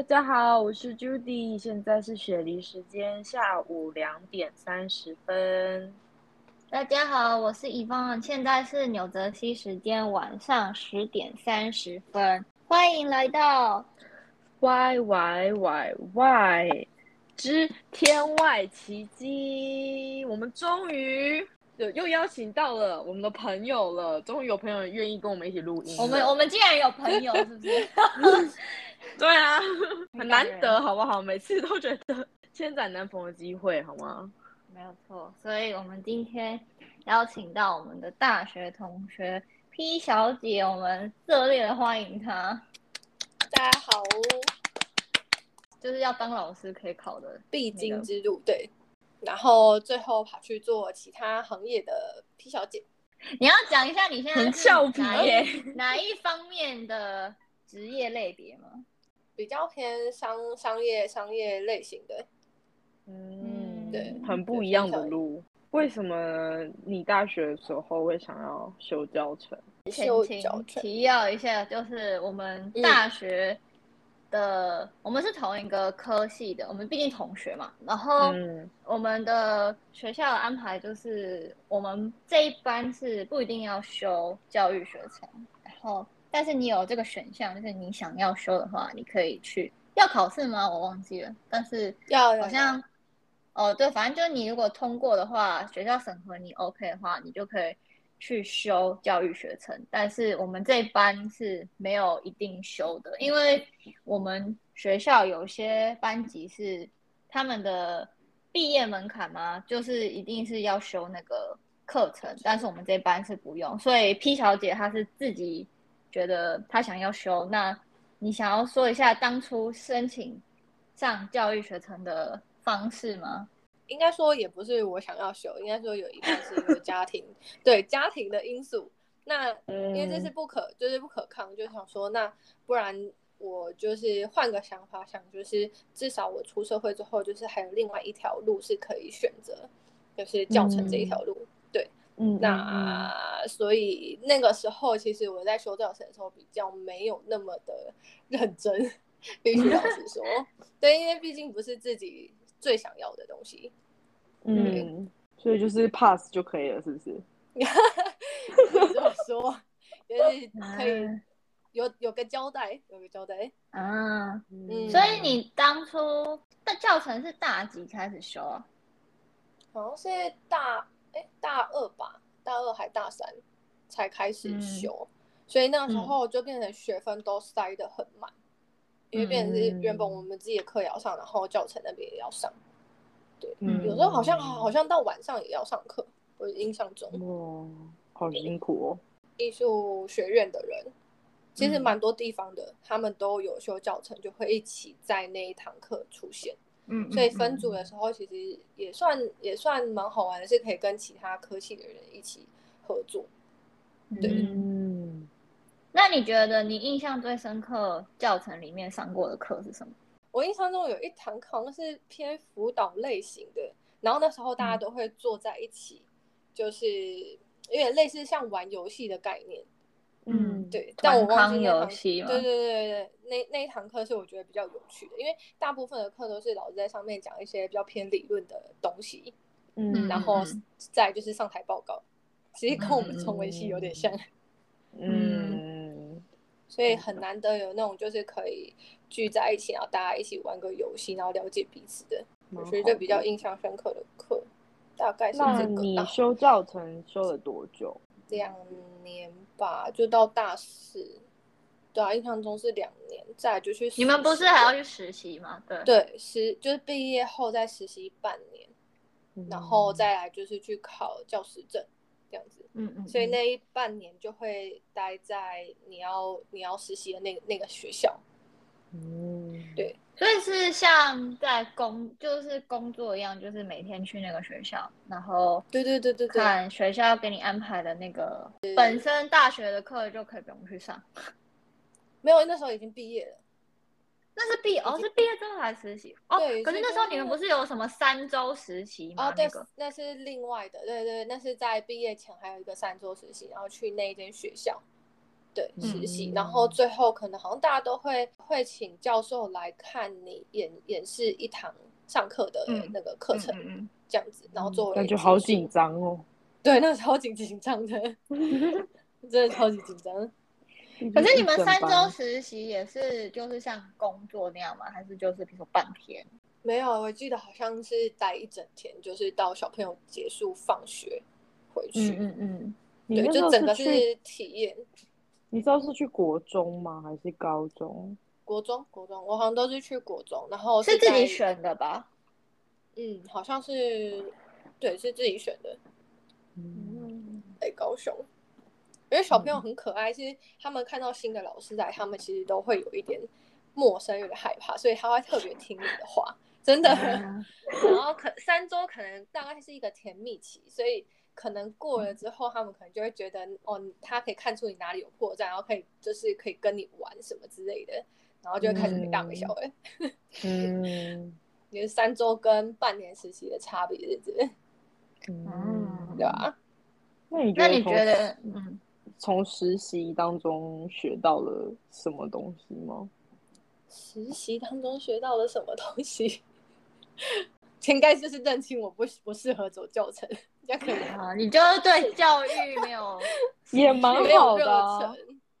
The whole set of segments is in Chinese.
大家好，我是 Judy，现在是雪梨时间下午两点三十分。大家好，我是乙方，现在是纽泽西时间晚上十点三十分，欢迎来到 Y Y Y Y 之天外奇迹，我们终于又又邀请到了我们的朋友了，终于有朋友愿意跟我们一起录音。我们我们竟然有朋友，是不是？对啊，很难得，好不好？每次都觉得千载难逢的机会，好吗？没有错，所以我们今天邀请到我们的大学同学 P 小姐，我们热烈的欢迎她。大家好，就是要当老师可以考的，必经之路对，然后最后跑去做其他行业的 P 小姐，你要讲一下你现在很是俏皮哪耶一哪一方面的职业类别吗？比较偏商商业商业类型的，嗯，对很不一样的路。为什么你大学的时候会想要修教程？前修情教程提要一下，就是我们大学的，我们是同一个科系的，我们毕竟同学嘛。然后嗯我们的学校的安排就是，我们这一班是不一定要修教育学程，然后但是你有这个选项，就是你想要修的话，你可以去。要考试吗？我忘记了，但是要好像哦，对，反正就是你如果通过的话，学校审核你 OK 的话，你就可以去修教育学程。但是我们这一班是没有一定修的，因为我们学校有些班级是他们的毕业门槛嘛，就是一定是要修那个课程，但是我们这班是不用。所以 P 小姐她是自己觉得他想要修，那你想要说一下当初申请上教育学程的方式吗？应该说也不是我想要修，应该说有一半是因为家庭对家庭的因素。那因为这是不可就是不可抗，就想说那不然我就是换个想法想，就是至少我出社会之后，就是还有另外一条路是可以选择，就是教程这一条路。对，嗯，那所以那个时候，其实我在修教程的时候比较没有那么的 认真，必须老实说，对，因为毕竟不是自己最想要的东西。嗯，所以就是 pass 就可以了，是不是？可以这么说，就是可以啊有有个交代，有个交代。啊，嗯所以你当初的教程是大几开始修啊？好像是大哎大二吧，大二还大三才开始修，所以那个时候就变成学分都塞得很满，因为变成是原本我们自己的课也要上，然后教程那边也要上，对，嗯有时候好像好像到晚上也要上课，我印象中哦，好辛苦哦。艺术学院的人。其实嗯蛮多地方的，他们都有修教程，就会一起在那一堂课出现。嗯，所以分组的时候，其实也算也算蛮好玩的，是可以跟其他科系的人一起合作。对。嗯，那你觉得你印象最深刻教程里面上过的课是什么？我印象中有一堂课好像是偏辅导类型的，然后那时候大家都会坐在一起，就是有点类似像玩游戏的概念。嗯，对，但我忘记那堂游戏吗？对对对对对，那那一堂课是我觉得比较有趣的，因为大部分的课都是老师在上面讲一些比较偏理论的东西，嗯，然后嗯再就是上台报告，其实跟我们中文系有点像。嗯，所以很难得有那种就是可以聚在一起，然后大家一起玩个游戏，然后了解彼此的，我觉得比较印象深刻的课，大概是这个。你修教程修了多久？两年吧，就到大四，对啊，印象中是两年，再就去。你们不是还要去实习吗？对，对实就是毕业后再实习半年，然嗯后再来就是去考教师证这样子。嗯嗯，所以那一半年就会待在你要你要实习的那个那个学校。嗯，对所以是像在工，就是工作一样，就是每天去那个学校，然后对对对对对，看学校给你安排的那个本身大学的课就可以不用去上。没有，那时候已经毕业了。那是毕哦，是毕业之后才实习哦。对可是那时候你们不是有什么三周实习吗？哦，对那个，那是另外的，对对，那是在毕业前还有一个三周实习，然后去那一间学校。对实习，嗯然后最后可能好像大家都会会请教授来看你演演示一堂上课的嗯那个课程、嗯这样子，然后作为感觉好紧，张哦。对，那时候紧紧张的，真的超级紧张。嗯。可是你们三周实习也是就是像工作那样吗？还是就是比如说半天？没有，我记得好像是待一整天，就是到小朋友结束放学回去，嗯嗯对，你那时候就整个是体验。你知道是去国中吗？还是高中？国中，国中，我好像都是去国中，然后是自己，选的吧？嗯，好像是，对，是自己选的，嗯，在高雄。因为小朋友很可爱，其实他们看到新的老师来，他们其实都会有一点陌生，有点害怕，所以他会特别听你的话，真的。嗯然后可三周可能大概是一个甜蜜期，所以可能过了之后，他们可能就会觉得哦，他可以看出你哪里有破绽，然后可以就是可以跟你玩什么之类的，然后就会开始没大没小的。嗯 也是三周跟半年实习的差别，是不是？嗯，对吧？那你那你觉得，嗯，从实习当中学到了什么东西吗？实习当中学到了什么东西？应该就是认清我不不适合走教程，这样可能啊，你就是对教育没有 也蛮没有热好的啊，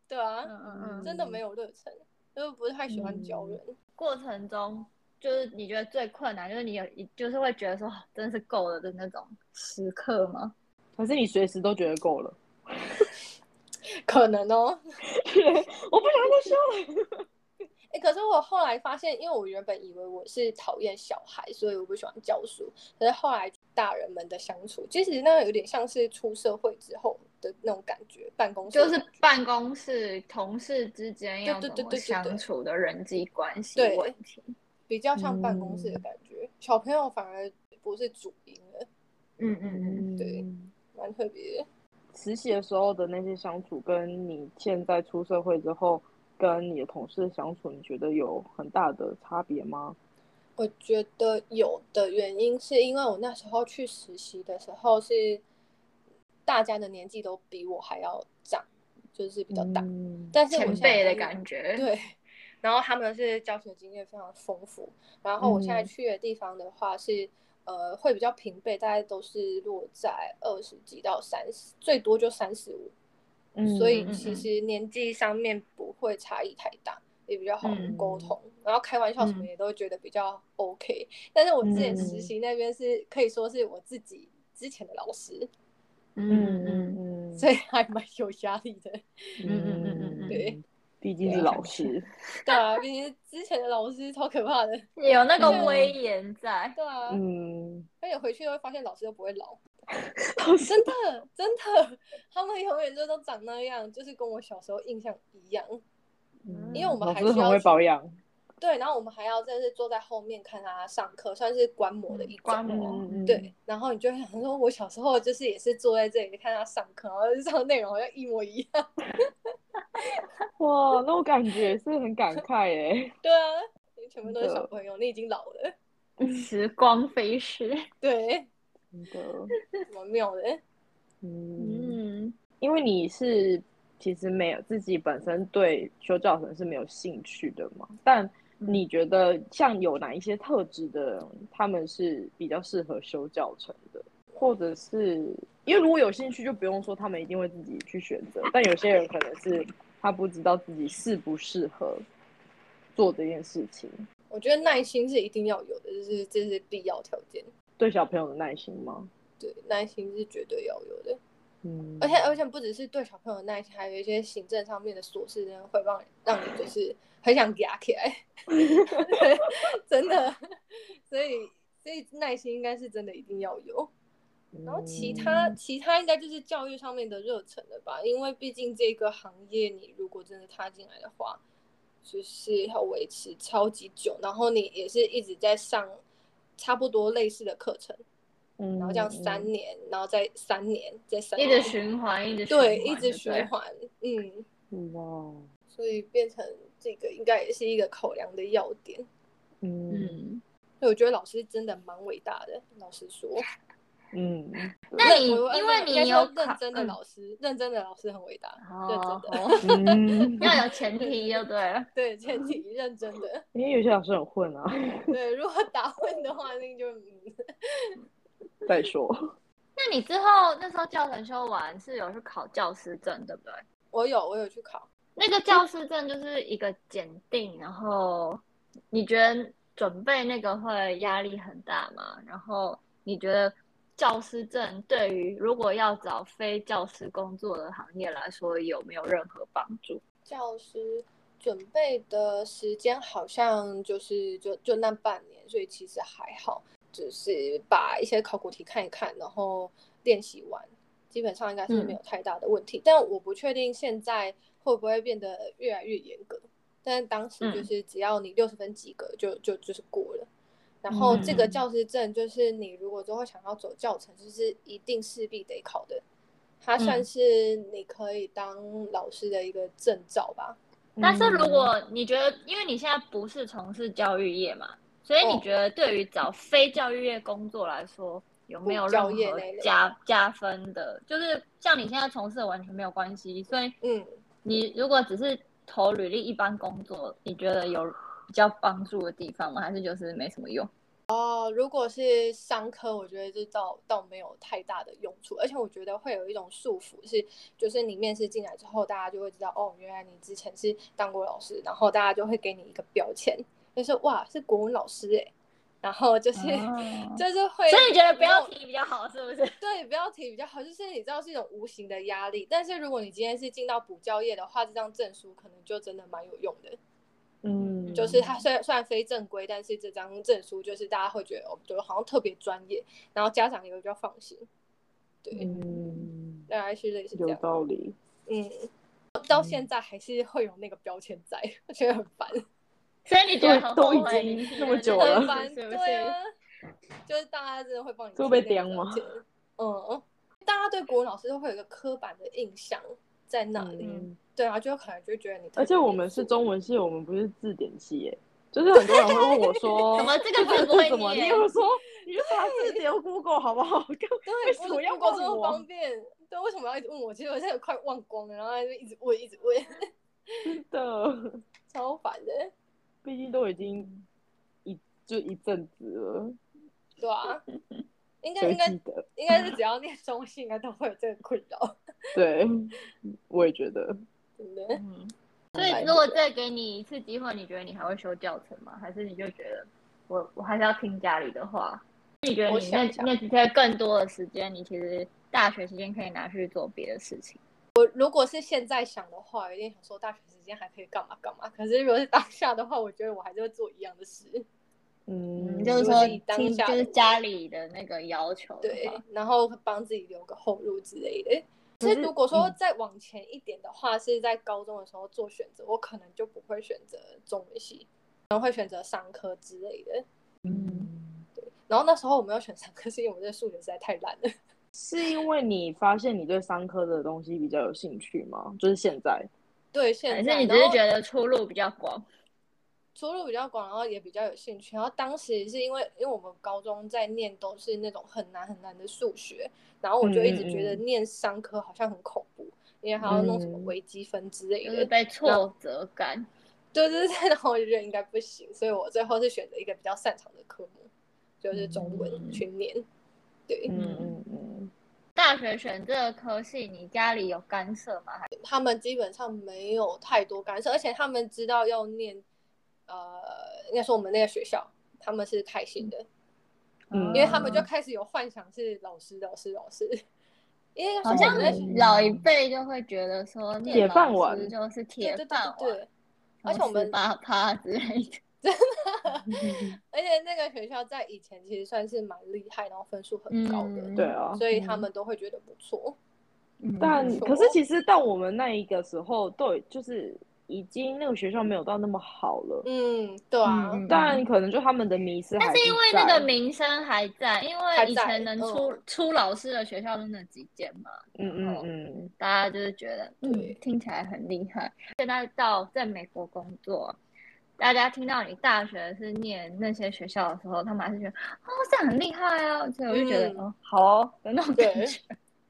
对啊，嗯嗯嗯真的没有热忱，就是不是太喜欢教人。过程中，就是你觉得最困难，就是你有就是会觉得说哦真的是够了的那种时刻吗？可是你随时都觉得够了，可能哦，我不想再说了。哎、可是我后来发现，因为我原本以为我是讨厌小孩，所以我不喜欢教书。可是后来大人们的相处，其实那个有点像是出社会之后的那种感觉，办公室就是办公室同事之间要对怎么对对对对对相处的人际关系对问题。比较像办公室的感觉。小朋友反而不是主因了，嗯嗯嗯，对蛮特别的。实习的时候的那些相处，跟你现在出社会之后跟你的同事相处，你觉得有很大的差别吗？我觉得有的原因是因为我那时候去实习的时候是大家的年纪都比我还要长，就是比较大，嗯但是我前辈的感觉。对，然后他们是教学经验非常丰富。然后我现在嗯去的地方的话是，呃，会比较平辈，大概都是落在二十几到三十，最多就三十五。嗯所以其实年纪上面不会差异太大，也比较好嗯沟通。然后开玩笑什么嗯也都会觉得比较 OK。但是我之前嗯实习那边是可以说是我自己之前的老师，嗯嗯嗯嗯所以还蛮有压力的。嗯嗯嗯嗯对，毕竟是老师，对啊，毕竟是之前的老师超可怕的。嗯，有那个嗯威严在。对啊，嗯，而且回去都会发现老师都不会老，真的真的，他们永远就都长那样，就是跟我小时候印象一样。嗯因为我们还需要去会保养，对，然后我们还要真的是坐在后面看他上课，算是观摩的一种。观摩对，然后你就会想说，我小时候就是也是坐在这里看他上课，然后上的内容好像一模一样。哇，那我感觉是很感 慨耶。对啊，你全部都是小朋友，你已经老了。时光飞逝。对，真的，蛮妙的。嗯，嗯因为你是其实没有自己本身对修教程是没有兴趣的嘛，但你觉得像有哪一些特质的人，他们是比较适合修教程的，或者是因为如果有兴趣，就不用说他们一定会自己去选择，但有些人可能是他不知道自己适不适合做这件事情。我觉得耐心是一定要有的，就是这是必要条件。对小朋友的耐心吗？对，耐心是绝对要有的。嗯，而且而且不只是对小朋友的耐心，还有一些行政上面的琐事，真的会让让你就是很想压起来，真的。所以所以耐心应该是真的一定要有。然后其他嗯其他应该就是教育上面的热忱了吧，因为毕竟这个行业你如果真的踏进来的话，就是要维持超级久，然后你也是一直在上差不多类似的课程，嗯，然后这样三年，然后再三年，再三一年，直循环，一直对，一直循环，嗯，嗯哇，所以变成这个应该也是一个考量的要点。嗯。嗯，所以我觉得老师真的蛮伟大的，老实说，嗯，那你因为你有认真的嗯老师，认真的老师很伟大，真的，嗯，要有前提就对了。对，前提认真的，因为有些老师很混啊，对，如果打混的话，那就嗯，再说。那你之后那时候教程修完是有去考教师证，对不对？我有我有去考，那个教师证就是一个检定，然后你觉得准备那个会压力很大吗？然后你觉得教师证对于如果要找非教师工作的行业来说有没有任何帮助？教师准备的时间好像就是就就那半年，所以其实还好，只是把一些考古题看一看，然后练习完，基本上应该是没有太大的问题。但我不确定现在会不会变得越来越严格，但当时就是只要你六十分及格就就就是过了。然后这个嗯教师证就是你如果之后想要走教程，就是一定势必得考的。它算嗯是你可以当老师的一个证照吧。但是如嗯果你觉得，因为你现在不是从事教育业嘛，所以你哦觉得对于找非教育业工作来说，有没有教任何业加加分的？就是像你现在从事的完全没有关系，所以嗯，你如果只是投履历一般工作，你觉得有比较帮助的地方吗？还是就是没什么用？哦，如果是商科，我觉得这倒倒没有太大的用处，而且我觉得会有一种束缚，是就是你面试进来之后，大家就会知道，哦，原来你之前是当过老师，然后大家就会给你一个标签，就是哇是国文老师哎，然后就是、哦 就是会，所以你觉得不要提比较好，是不是？对，不要提比较好，就是你知道是一种无形的压力。但是如果你今天是进到补教业的话，这张证书可能就真的蛮有用的。嗯，就是它虽然虽然非正规，但是这张证书就是大家会觉得哦，就好像特别专业，然后家长也会比较放心。对，嗯，大概是类似这有样。道理。嗯，到现在还是会有那个标签在，我觉得很烦，所以你觉得很都已经那么久了烦。对啊是？，就是大家真的会帮你这会被刁吗？嗯，大家对国文老师都会有一个刻板的印象在那里。嗯，对啊，就可能就觉得你而且我们是中文系，我们不是字典系耶。就是很多人会问我说，怎么这个这 字不会念念？我说你就查字典 Google 好不好？对，为什么要这么方便？对，为什么要一直问我？其实我现在快忘光了，然后就一直问，一直问，真的，超烦的。毕竟都已经一就一阵子了，对啊，应该谁应该？应该是只要念中性，应该都会有这个困扰，对，我也觉得。真的。嗯，所以如果再给你一次机会，你觉得你还会修教程吗？还是你就觉得我我还是要听家里的话？你觉得你那那几天更多的时间，你其实大学期间可以拿去做别的事情？我如果是现在想的话，有点想说大学时间还可以干嘛干嘛。可是如果是当下的话，我觉得我还是会做一样的事。嗯，嗯，就是说当听下就是家里的那个要求对，然后帮自己留个后路之类的。其实如果说嗯再往前一点的话，是在高中的时候做选择，我可能就不会选择中文系，可能会选择商科之类的。嗯，对然后那时候我没有选商科，是因为我这数学实在太烂了。是因为你发现你对商科的东西比较有兴趣吗？就是现在，对，现在是你只是觉得出路比较广？出入比较广，然后也比较有兴趣。然后当时是因为因为我们高中在念都是那种很难很难的数学，然后我就一直觉得嗯念商科好像很恐怖，因为还要弄什么嗯微积分之类的。就是被挫折感。对对对，然后我就觉得应该不行，所以我最后是选择一个比较擅长的科目，就是中文嗯去念。对，嗯嗯嗯，大学选这个科系，你家里有干涉吗？还他们基本上没有太多干涉，而且他们知道要念，呃，应该说我们那个学校他们是开心的，嗯因为他们就开始有幻想是老师老师老师，因为好像老一辈就会觉得说铁饭碗就是铁饭碗，对对，而且我们八趴之类的。真的 而且那个学校在以前其实算是蛮厉害，然后分数很高的，嗯对啊。所以他们都会觉得不错。但可是其实到我们那一个时候，对就是已经那个学校没有到那么好了。嗯，对啊，嗯但可能就他们的迷思还但是因为那个名声还在，因为以前能出、嗯。出老师的学校就那几间嘛，嗯嗯嗯，大家就是觉得，嗯，听起来很厉害。现在到在美国工作，大家听到你大学是念那些学校的时候，他们还是觉得哦，这样很厉害啊，所以我就觉得嗯。哦，好哦，有那种感觉。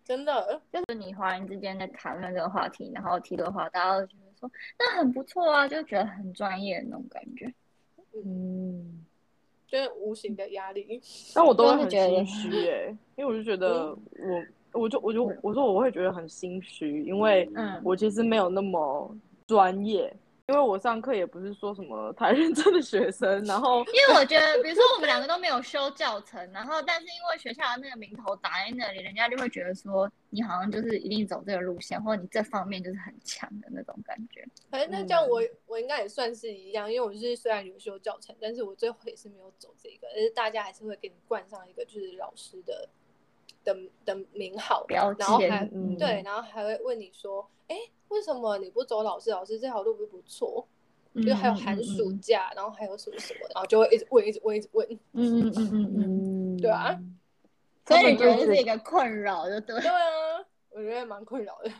真的，就是你华人之间在谈论这个话题，然后提的话，大家都觉得说那很不错啊，就觉得很专业的那种感觉。嗯，就是无形的压力。但我都会很觉得心虚哎、因为我就觉得嗯我，我就我就我说我会觉得很心虚，因为嗯我其实没有那么专业，因为我上课也不是说什么太 认真的学生，然后因为我觉得，比如说我们两个都没有修教程，然后但是因为学校的那个名头打在那里，人家就会觉得说你好像就是一定走这个路线，或者你这方面就是很强的那种感觉。反正那这样我、嗯我应该也算是一样，因为我是虽然有修教程，但是我最后也是没有走这个，而是大家还是会给你冠上一个就是老师的的的名号，然后还嗯对，然后还会问你说，哎，为什么你不走老师？老师这条路不不错，就还有寒暑假，然后还有什么什么，然后就会一直问，一直问，一直问。嗯嗯嗯嗯嗯，嗯，对啊，所以你觉得是这一个困扰，就对。对啊，我觉得蛮困扰的。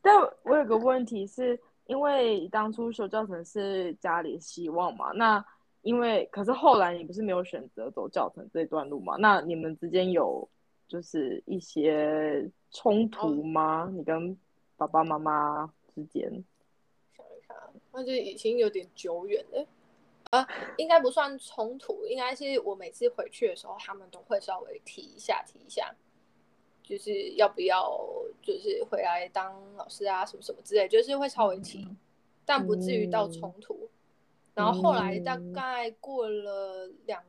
但我有个问题是，因为当初修教程是家里希望嘛，那因为可是后来你不是没有选择走教程这段路嘛？那你们之间有就是一些冲突吗？你跟爸爸妈妈之间？想一下，那就已经有点久远了。啊，应该不算冲突，应该是我每次回去的时候，他们都会稍微提一下，提一下，就是要不要，就是回来当老师啊，什么什么之类，就是会稍微提，但不至于到冲突。然后后来大概过了两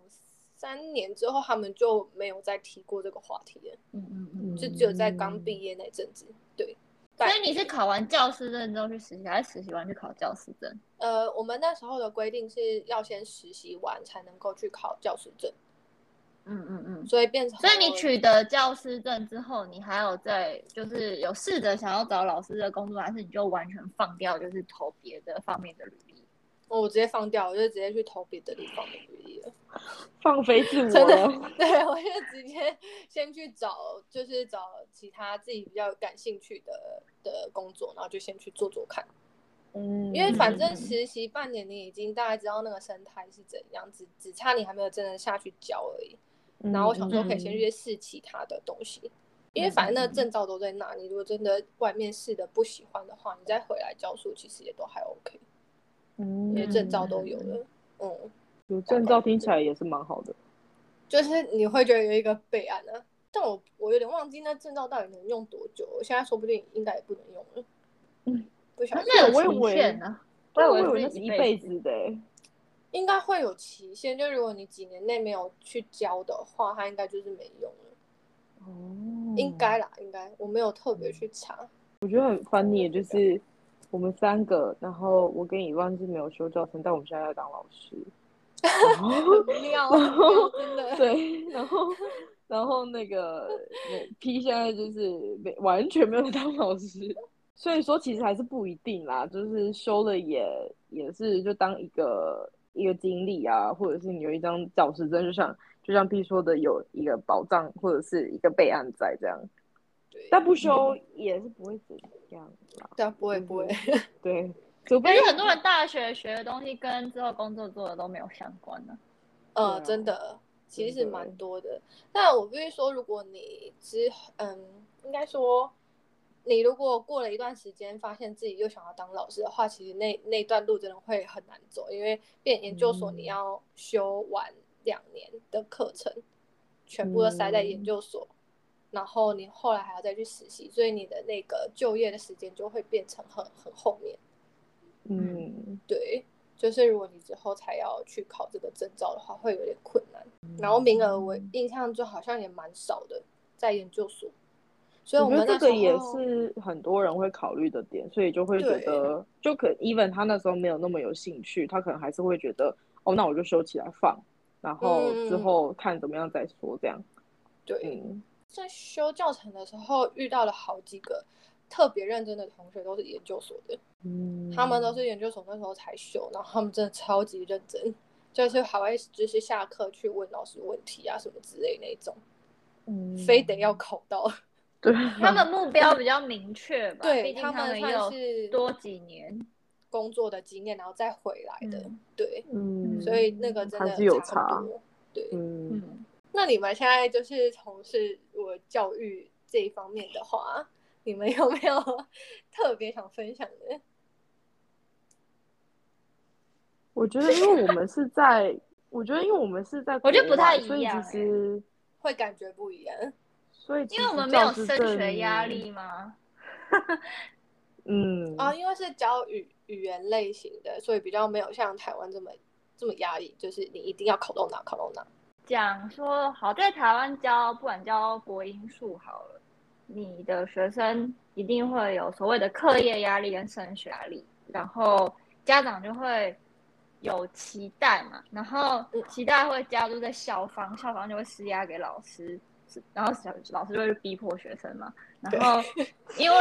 三年之后，他们就没有再提过这个话题了，嗯嗯嗯。就只有在刚毕业那阵子，对。所以你是考完教师证之后去实习，还是实习完去考教师证？呃，我们那时候的规定是要先实习完才能够去考教师证，嗯嗯嗯。所以变成所以你取得教师证之后，你还有在就是有试着想要找老师的工作，还是你就完全放掉，就是投别的方面的履历？哦我直接放掉，我就直接去投别的地方的履历了。放飞自我真的了。对，我就直接先去找，就是找其他自己比较感兴趣的的工作，然后就先去做做看。嗯，因为反正嗯实习半年，你已经大概知道那个生态是怎样，只只差你还没有真的下去教而已。嗯然后我想说可以先去试其他的东西，因为反正那个证照都在那，你如果真的外面试的不喜欢的话，你再回来教书其实也都还 OK，嗯，因为证照都有了。嗯，有证照听起来也是蛮好的。就是你会觉得有一个备案啊，但我我有点忘记那证照到底能用多久，我现在说不定应该也不能用了。嗯，不晓得，那有期我以为限呢？对，我以以为是一辈子的欸。应该会有期限，就如果你几年内没有去交的话，它应该就是没用了。哦，应该啦，应该我没有特别去查。我觉得很 funny，就是我们三个，然后我跟以万是没有修教程，但我们现在要当老师。然后真的。对，然后然后那个 P 现在就是没完全没有当老师，所以说其实还是不一定啦，就是修了也也是就当一个一个经历啊，或者是你有一张教师证，就像就像 P 说的，有一个保障或者是一个备案在这样，对，但不修也是不会怎样啦，对啊，不会不会。对，除非很多人大学学的东西跟之后工作做的都没有相关呢。呃，啊真的，其实蛮多的。但我必须说，如果你之嗯，应该说，你如果过了一段时间，发现自己又想要当老师的话，其实那那段路真的会很难走，因为变研究所嗯你要修完两年的课程，全部都塞在研嗯究所。然后你后来还要再去实习，所以你的那个就业的时间就会变成很很后面。嗯对，就是如果你之后才要去考这个证照的话，会有点困难。然后名额我印象中好像也蛮少的，在研究所，所以我觉得这个也是很多人会考虑的点，所以就会觉得，就可 even 他那时候没有那么有兴趣，他可能还是会觉得，哦，那我就收起来放，然后之嗯后看怎么样再说，这样。对，嗯，在修教程的时候遇到了好几个特别认真的同学，都是研究所的，嗯他们都是研究所那时候才修，然后他们真的超级认真，就是还会就是下课去问老师问题啊什么之类那种，嗯非得要考到。对，他们目标比较明确吧，对他们算是多几年。工作的经验，然后再回来的。嗯对，嗯，所以那个真的还是有差很差多。对，嗯，嗯，那你们现在就是从事我教育这一方面的话，你们有没有 特别想分享的？我觉得因为我们是在，我觉得因为我们是在，我觉得不太一所以样其实，会感觉不一样。所以因为我们没有升学压，力吗？嗯，啊，因为是教语语言类型的，所以比较没有像台湾这么这么压力，就是你一定要考到哪考到哪。讲说好，在台湾教不管教国英数好了，你的学生一定会有所谓的课业压力跟升学压力，然后家长就会有期待嘛，然后期待会加入在校方，校方就会施压给老师，然后小老师就会逼迫学生嘛，然后 因为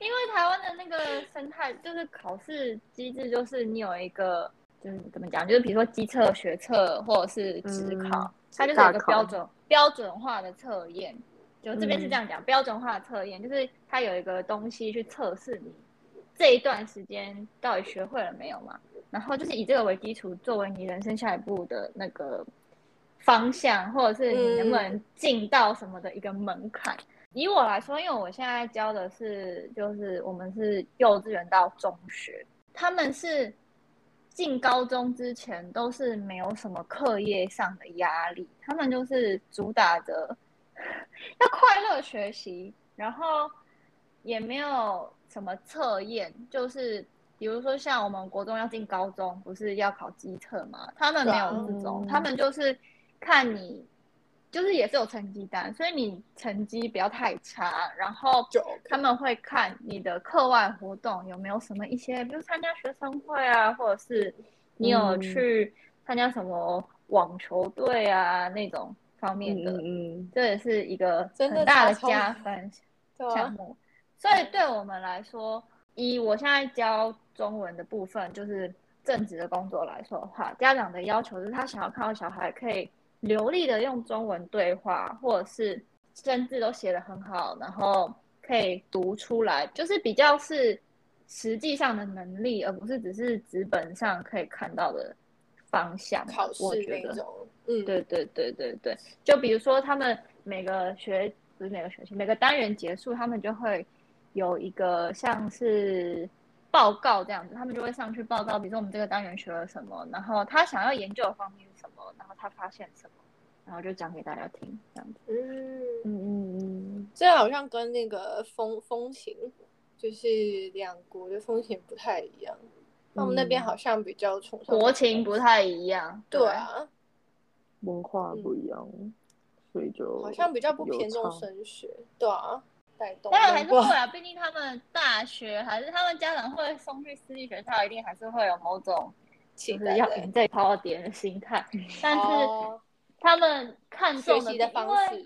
因为台湾的那个生态就是考试机制，就是你有一个就是怎么讲，就是比如说机测、学测或者是职考，嗯它就是有一个标准标准化的测验。就这边是嗯这样讲，标准化测验就是它有一个东西去测试你这一段时间到底学会了没有嘛，然后就是以这个为基础，作为你人生下一步的那个方向，或者是你能不能进到什么的一个门槛。以我来说，因为我现在教的是，就是我们是幼稚园到中学，他们是进高中之前都是没有什么课业上的压力，他们就是主打着要快乐学习，然后也没有什么测验，就是比如说像我们国中要进高中，不是要考机测吗？他们没有这种，他们就是看你。就是也是有成绩单，所以你成绩不要太差，然后他们会看你的课外活动有没有什么一些，比如参加学生会啊，或者是你有嗯去参加什么网球队啊那种方面嗯的，嗯嗯，这也是一个很大的加分项目。所以对我们来说，以我现在教中文的部分，就是正职的工作来说的话，家长的要求是他想要看到小孩可以流利的用中文对话，或者是生字都写得很好，然后可以读出来，就是比较是实际上的能力，而不是只是纸本上可以看到的方向。考试我觉得那种，嗯，对对对对对，就比如说他们每个学不是每个学期，每个单元结束，他们就会有一个像是报告这样子，他们就会上去报告，比如说我们这个单元学了什么，然后他想要研究的方面是什么，然后他发现什么，然后就讲给大家听这样子。嗯，嗯嗯嗯，这好像跟那个风风情，就是两国的风情不太一样。他们那边嗯。好像比较崇尚国情不太一样，对。啊，文化不一样，所以就好像比较不偏重升学，对啊，带动当然还是会啊，毕竟他们大学还是他们家长会送去私立学校，一定还是会有某种就是期待的要赢这一套别人的心态，但是哦他们看学重习的方式，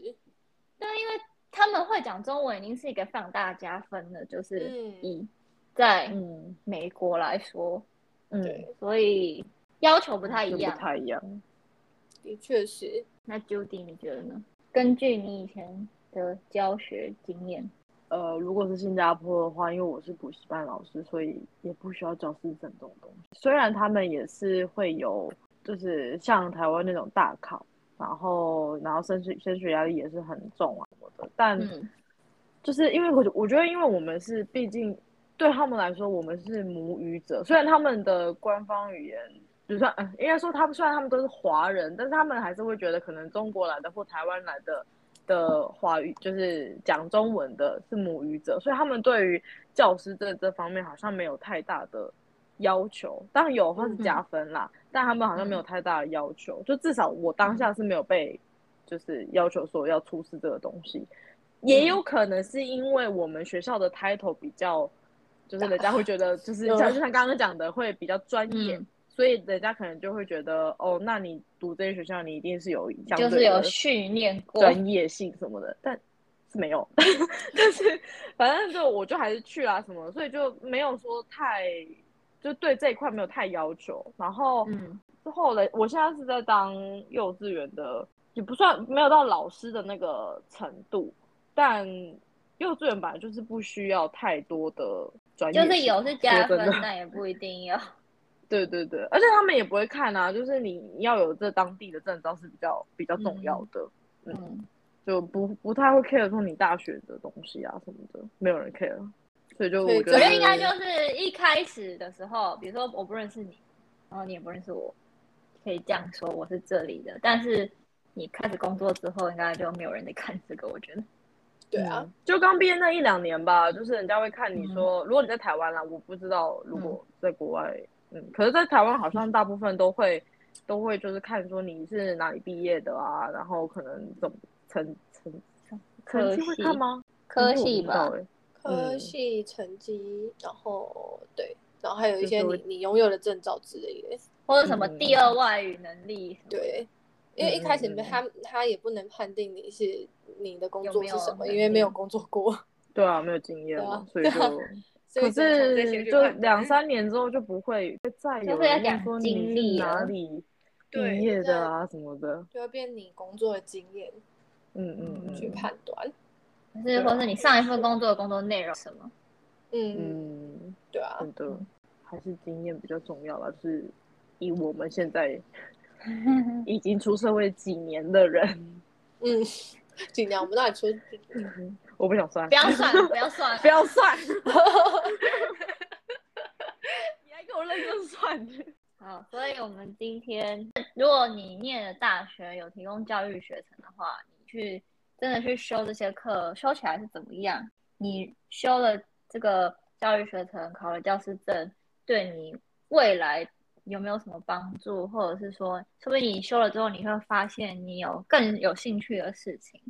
对，因为他们会讲中文，已经是一个放大加分的，就是嗯以在嗯美国来说，嗯对，所以要求不太一样不。太一样。的确是。那 Judy 你觉得呢？根据你以前的教学经验，呃，如果是新加坡的话，因为我是补习班老师，所以也不需要教师证这种东西。虽然他们也是会有，就是像台湾那种大考，然后然后升学升学压力也是很重啊什么的，但嗯就是因为我我觉得，因为我们是毕竟对他们来说，我们是母语者，虽然他们的官方语言。就算，嗯，应该说他们虽然他们都是华人，但是他们还是会觉得可能中国来的或台湾来的的华语就是讲中文的是母语者，所以他们对于教师这这方面好像没有太大的要求。当然有的话是加分啦，但他们好像没有太大的要求。就至少我当下是没有被就是要求说要出示这个东西，也有可能是因为我们学校的 title 比较，就是人家会觉得就是像就像刚刚讲的会比较专业。嗯所以人家可能就会觉得，哦，那你读这些学校，你一定是有相对就是有训练过，专业性什么的，但是没有，但是反正就我就还是去啊什么，所以就没有说太，就对这一块没有太要求。然后嗯之后的，我现在是在当幼稚园的，也不算没有到老师的那个程度，但幼幼稚园本来就是不需要太多的专业，就是有是加分但也不一定要。对对对，而且他们也不会看啊，就是你要有这当地的证照是比较比较重要的，嗯，就不不太会 care 说你大学的东西啊什么的，没有人 care，所以就我觉得觉得应该就是一开始的时候，比如说我不认识你，然后你也不认识我，可以这样说我是这里的。但是你开始工作之后，应该就没有人在看这个。我觉得，对啊嗯，就刚毕业那一两年吧，就是人家会看你嗯。说，如果你在台湾啦，我不知道如果在国外，嗯，可是，在台湾好像大部分都会都会就是看说你是哪里毕业的啊，然后可能怎么成成成绩会看吗？科成绩我系吧，科嗯系成绩，然后对，然后还有一些你你拥有的证照之类的，或者什么嗯第二外语能力对，因为一开始他他也不能判定你是你的工作是什么，能因为没有工作过，对啊，没有经验所以就。所以可是就两三年之后就不会再有说历哪里毕业的啊什么的，就会变你工作的经验嗯嗯嗯，去判断，可是或是你上一份工作的工作内容什么？嗯，嗯，对啊，真的还是经验比较重要吧，就是以我们现在 已经出社会几年的人，嗯，尽量我们到底出，我不想算，不要算，不要算 不，要算，你还给我认真算，好，所以我们今天，如果你念的大学有提供教育学程的话，你去真的去修这些课，修起来是怎么样？你修了这个教育学程，考了教师证，对你未来有没有什么帮助？或者是说，说不定你修了之后，你会发现你有更有兴趣的事情。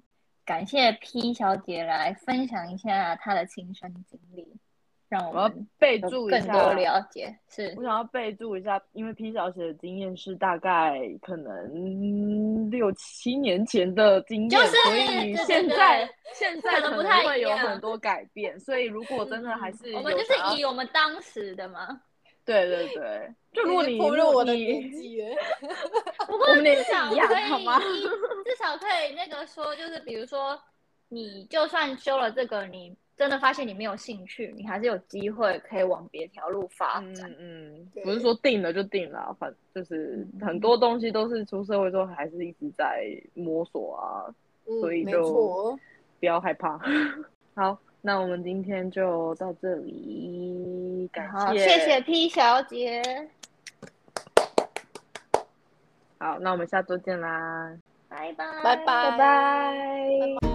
感谢 P 小姐来分享一下她的亲身经历，让我们备注一下更多了解。是我，想要备注一下，因为 P 小姐的经验是大概可能六七年前的经验，就是所以现在现在可可能不太会有很多改变。所以如果真的还是我们就是以我们当时的嘛。对对对，就如果你暴如果露我的年你纪了，不过我们年纪至少一样可以好吗至少可以那个说，就是比如说，你就算修了这个，你真的发现你没有兴趣，你还是有机会可以往别条路发展。嗯嗯，不是说定了就定了啊，反就是很多东西都是出社会之后还是一直在摸索啊，嗯，所以就，不要害怕。好，那我们今天就到这里，感，谢谢谢 P 小姐，好，那我们下周见啦，拜拜，拜拜。拜拜。